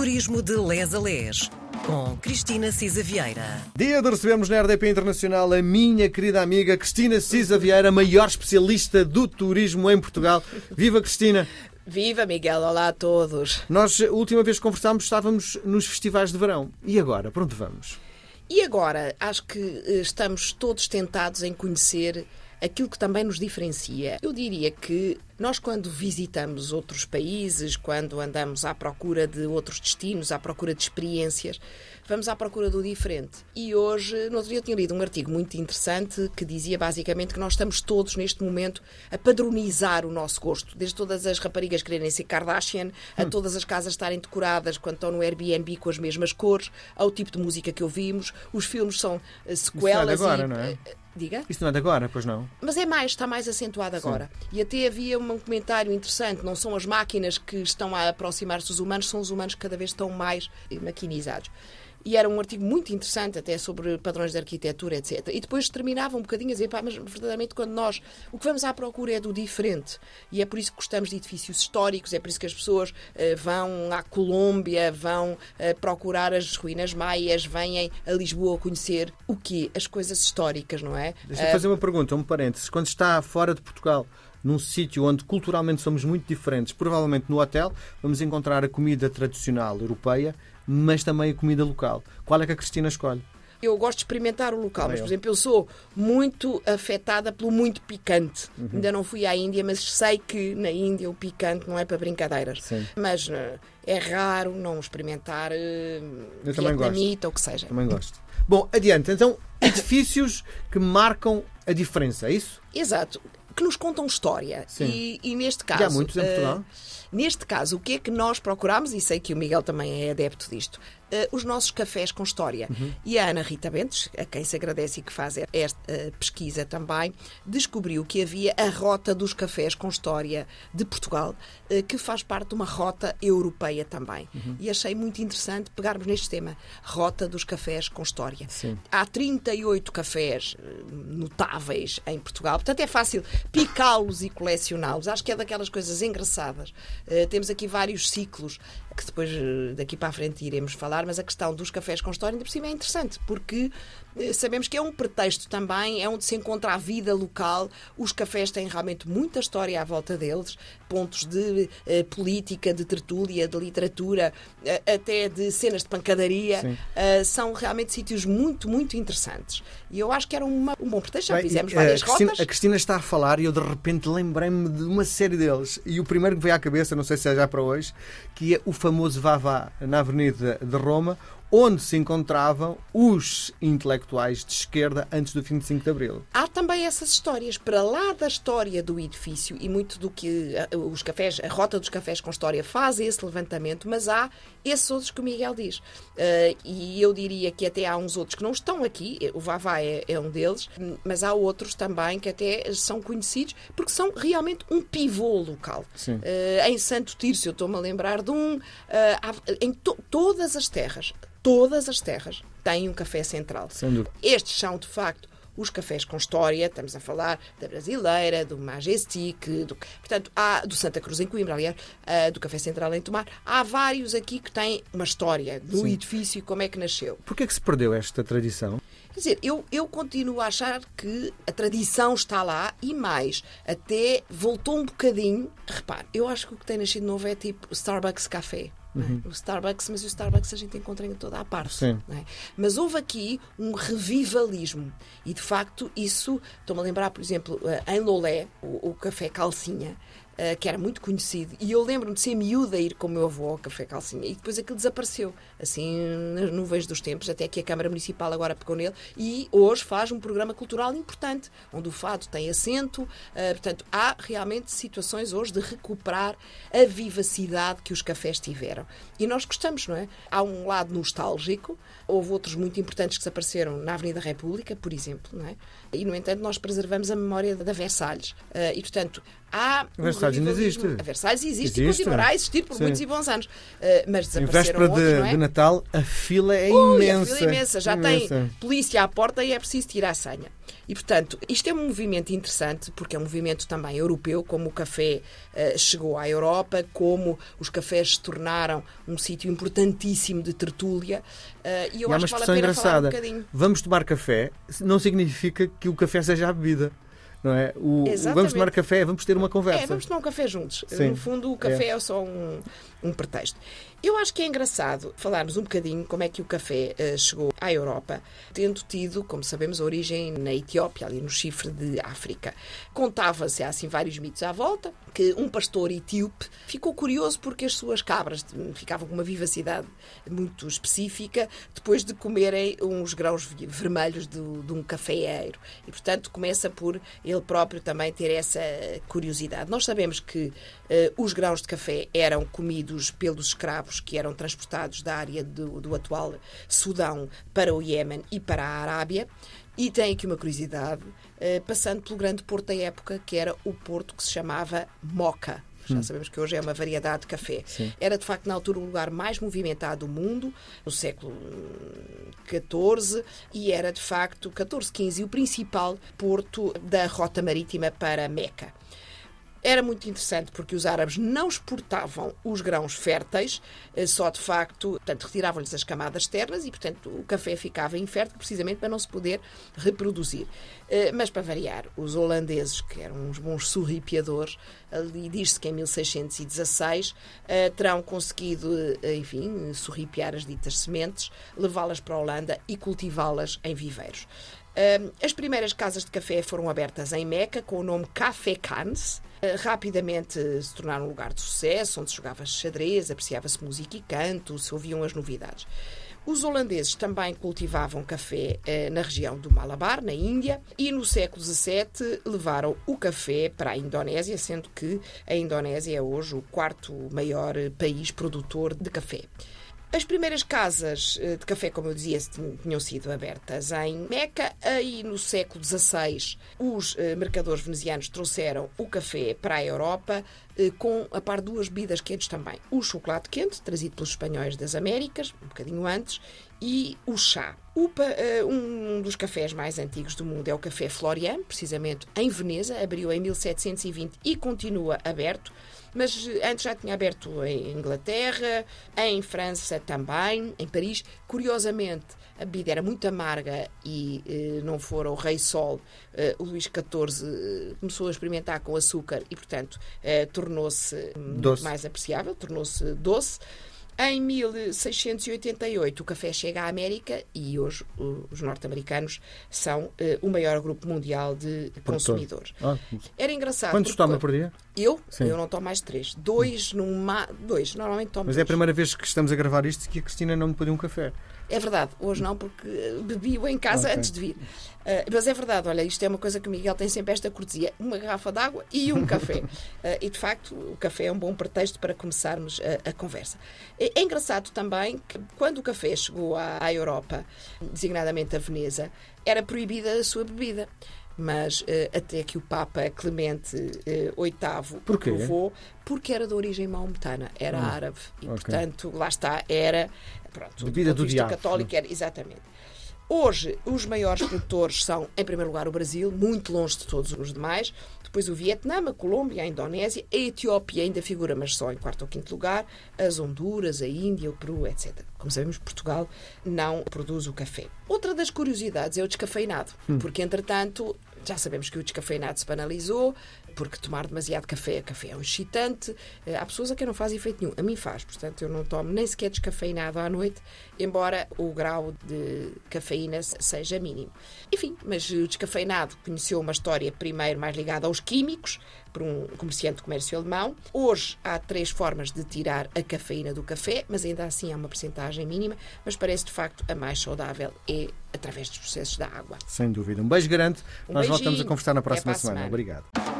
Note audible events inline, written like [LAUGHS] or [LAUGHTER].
Turismo de Les a Les, com Cristina Cisa Vieira. Dia de recebermos na RDP Internacional a minha querida amiga Cristina Cisa Vieira, maior especialista do turismo em Portugal. Viva Cristina! Viva Miguel, olá a todos. Nós, a última vez que conversámos, estávamos nos festivais de verão. E agora, para onde vamos? E agora, acho que eh, estamos todos tentados em conhecer aquilo que também nos diferencia. Eu diria que nós, quando visitamos outros países, quando andamos à procura de outros destinos, à procura de experiências, vamos à procura do diferente. E hoje, no outro dia, eu tinha lido um artigo muito interessante que dizia basicamente que nós estamos todos, neste momento, a padronizar o nosso gosto. Desde todas as raparigas quererem ser Kardashian, a Hum. todas as casas estarem decoradas quando estão no Airbnb com as mesmas cores, ao tipo de música que ouvimos. Os filmes são eh, sequelas agora, e. não é? Diga? Isso não é de agora, pois não? Mas é mais, está mais acentuado agora. E até havia um comentário interessante: não são as máquinas que estão a aproximar-se dos humanos, são os humanos que cada vez estão mais maquinizados. E era um artigo muito interessante, até sobre padrões de arquitetura, etc. E depois terminava um bocadinho a dizer, pá, mas verdadeiramente quando nós o que vamos à procura é do diferente. E é por isso que gostamos de edifícios históricos, é por isso que as pessoas eh, vão à Colômbia, vão eh, procurar as ruínas maias, vêm a Lisboa conhecer o quê? As coisas históricas, não é? Deixa-me fazer uma pergunta, um parênteses. Quando está fora de Portugal, num sítio onde culturalmente somos muito diferentes, provavelmente no hotel, vamos encontrar a comida tradicional europeia, mas também a comida local. Qual é que a Cristina escolhe? Eu gosto de experimentar o local, mas, por exemplo, eu sou muito afetada pelo muito picante. Uhum. Ainda não fui à Índia, mas sei que na Índia o picante não é para brincadeiras. Sim. Mas eh, é raro não experimentar eh, Eu vietnamita ou o que seja. Também gosto. Bom, adiante. Então, edifícios que marcam a diferença, é isso? Exato. Que nos contam história. E, e neste caso. Há muitos em eh, Portugal? Neste caso, o que é que nós procuramos, e sei que o Miguel também é adepto disto, os nossos cafés com história. Uhum. E a Ana Rita Bentes, a quem se agradece e que faz esta eh, pesquisa também, descobriu que havia a Rota dos Cafés com História de Portugal, eh, que faz parte de uma rota europeia também. Uhum. E achei muito interessante pegarmos neste tema, Rota dos Cafés com História. Sim. Há 38 cafés eh, notáveis em Portugal, portanto é fácil picá-los e colecioná-los. Acho que é daquelas coisas engraçadas. Eh, temos aqui vários ciclos que depois eh, daqui para a frente iremos falar, mas a questão dos cafés com história ainda por cima é interessante, porque eh, sabemos que é um pretexto também, é onde se encontra a vida local. Os cafés têm realmente muita história à volta deles, pontos de eh, política, de tertúlia, de literatura, eh, até de cenas de pancadaria. Eh, são realmente sítios muito, muito interessantes. E eu acho que era uma- um bom pretexto. Já Bem, fizemos várias a Cristina, rotas. a Cristina está a falar e eu de repente lembrei-me de uma série deles. E o primeiro que veio à cabeça, não sei se é já para hoje, que é o famoso Vavá na Avenida de Roma, Roma onde se encontravam os intelectuais de esquerda antes do 25 de Abril. Há também essas histórias, para lá da história do edifício e muito do que ah, os cafés, a rota dos cafés com história faz esse levantamento, mas há esses outros que o Miguel diz. Ah, e eu diria que até há uns outros que não estão aqui, o Vavá é, é um deles, mas há outros também que até são conhecidos porque são realmente um pivô local. Ah, em Santo Tirso, eu estou-me a lembrar de um, há- em to- todas as terras, todas as terras têm um café central. Estes são, de facto, os cafés com história. Estamos a falar da Brasileira, do Majestic, do, portanto, há, do Santa Cruz em Coimbra, aliás, ah, do Café Central em Tomar. Há vários aqui que têm uma história do edifício e como é que nasceu. Porquê é que se perdeu esta tradição? Quer dizer, eu, eu continuo a achar que a tradição está lá e mais, até voltou um bocadinho. Repare, eu acho que o que tem nascido novo é tipo Starbucks Café. Não é? O Starbucks, mas o Starbucks a gente encontra em toda a parte. É? Mas houve aqui um revivalismo e de facto isso, estou-me a lembrar, por exemplo, eh, em Lolé, o, o café Calcinha, eh, que era muito conhecido, e eu lembro-me de ser miúda a ir com o meu avô ao Café Calcinha, e depois aquilo desapareceu, assim, nas nuvens dos tempos, até que a Câmara Municipal agora pegou nele, e hoje faz um programa cultural importante, onde o fado tem assento, eh, portanto, há realmente situações hoje de recuperar a vivacidade que os cafés tiveram. E nós gostamos, não é? Há um lado nostálgico, houve outros muito importantes que desapareceram na Avenida República, por exemplo, não é? E, no entanto, nós preservamos a memória da Versalhes. Eh, e, portanto, há. A Versalhes ainda existe. A Versalhes existe, e Existe. continuará a existir por Sim. muitos e bons anos. Uh, mas Em desapareceram véspera outros, de, é? de Natal, a fila é Ui, a imensa. fila é imensa. Já Imensa. tem polícia à porta e é preciso tirar a senha. E, portanto, isto é um movimento interessante, porque é um movimento também europeu, como o café eh, chegou à Europa, como os cafés se tornaram um sítio importantíssimo de tertúlia. eh, e eu E acho uma que vale a pena falar um engraçada. bocadinho. Vamos tomar café não significa que o café seja a bebida. Não é? O, Exatamente. vamos tomar café, vamos ter uma conversa. É, vamos tomar um café juntos. Sim. No fundo, o café é, só um, um pretexto. Eu acho que é engraçado falarmos um bocadinho como é que o café eh, chegou à Europa, tendo tido, como sabemos, a origem na Etiópia, ali no chifre de África. Contava-se, há assim vários mitos à volta, que um pastor etíope ficou curioso porque as suas cabras hum, ficavam com uma vivacidade muito específica depois de comerem uns grãos vermelhos do- de um cafeeiro. E, portanto, começa por ele próprio também ter essa curiosidade. Nós sabemos que eh, os grãos de café eram comidos pelos escravos que eram transportados da área do, do atual Sudão para o Iémen e para a Arábia. E tem aqui uma curiosidade, eh, passando pelo grande porto da época, que era o porto que se chamava Moca. Já sabemos que hoje é uma variedade de café. Era, de facto, na altura, o lugar mais movimentado do mundo, no século XIV, e era, de facto, 14, 15, o principal porto da rota marítima para Meca. Era muito interessante porque os árabes não exportavam os grãos férteis, eh, só de facto, portanto, retiravam-lhes as camadas externas e, portanto, o café ficava infértil precisamente para não se poder reproduzir. Eh, Mas, para variar, os holandeses, que eram uns bons surripiadores, ali diz-se que em 1616 eh, terão conseguido, enfim, surripiar as ditas sementes, levá-las para a Holanda e cultivá-las em viveiros. As primeiras casas de café foram abertas em Meca com o nome Café Cannes. Uh, Rapidamente se tornaram um lugar de sucesso, onde se jogava xadrez, apreciava-se música e canto, se ouviam as novidades. Os holandeses também cultivavam café eh, na região do Malabar, na Índia, e no século XVII levaram o café para a Indonésia, sendo que a Indonésia é hoje o quarto maior eh, país produtor de café. As primeiras casas eh, de café, como eu dizia, tin- tinham sido abertas em Meca. Aí, no século XVI, os eh, mercadores venezianos trouxeram o café para a Europa, eh, com a par duas bebidas quentes também. O chocolate quente, trazido pelos espanhóis das Américas, um bocadinho antes, e o chá. O pa- eh, um dos cafés mais antigos do mundo é o Café Florian, precisamente em Veneza, abriu em 1720 e continua aberto mas eh, antes já tinha aberto em Inglaterra, em França também, em Paris. Curiosamente, a bebida era muito amarga e eh, não fora o Rei Sol, eh, o Luís XIV eh, começou a experimentar com açúcar e, portanto, eh, tornou-se mais apreciável, tornou-se doce. Em 1688 o café chega à América e hoje os norte-americanos são eh, o maior grupo mundial de consumidores. Ah, Era engraçado. quantos toma por dia? eu? Sim. Eu não tomo mais de três. Dois, numa... dois. Normalmente tomo Mas é a dois. primeira vez que estamos a gravar isto que a Cristina não me pediu um café. É verdade. Hoje não, porque eh, bebi-o em casa Ok. antes de vir. Eh, mas é verdade. Olha, isto é uma coisa que o Miguel tem sempre esta cortesia. Uma garrafa de água e um café. [LAUGHS] Eh, e, de facto, o café é um bom pretexto para começarmos a, a conversa. É, é engraçado também que, quando o café chegou à, Europa, designadamente a Veneza, era proibida a sua bebida. Mas eh, até que o Papa Clemente eh, VIII Porquê? aprovou, porque era de origem maometana, era árabe. E, ok. portanto, lá está, era. Pronto, Bebida do vista diabo. católico era exatamente. Hoje, os maiores produtores são, em primeiro lugar, o Brasil, muito longe de todos os demais. Depois o Vietnã, a Colômbia, a Indonésia, a Etiópia ainda figura, mas só em quarto ou quinto lugar, as Honduras, a Índia, o Peru, etc. Como sabemos, Portugal não produz o café. Outra das curiosidades é o descafeinado, porque, entretanto, já sabemos que o descafeinado se banalizou, porque tomar demasiado café, café é um excitante. Eh, Há pessoas a quem não faz efeito nenhum. A mim faz, portanto, eu não tomo nem sequer descafeinado à noite, embora o grau de cafeína se- seja mínimo. Enfim, mas o descafeinado conheceu uma história primeiro mais ligada aos químicos, por um comerciante de comércio alemão. Hoje há três formas de tirar a cafeína do café, mas ainda assim há uma percentagem mínima, mas parece de facto a mais saudável é através dos processos da água. Sem dúvida. Um beijo grande. Um Nós voltamos a beijinho. conversar na próxima semana. semana. Obrigado.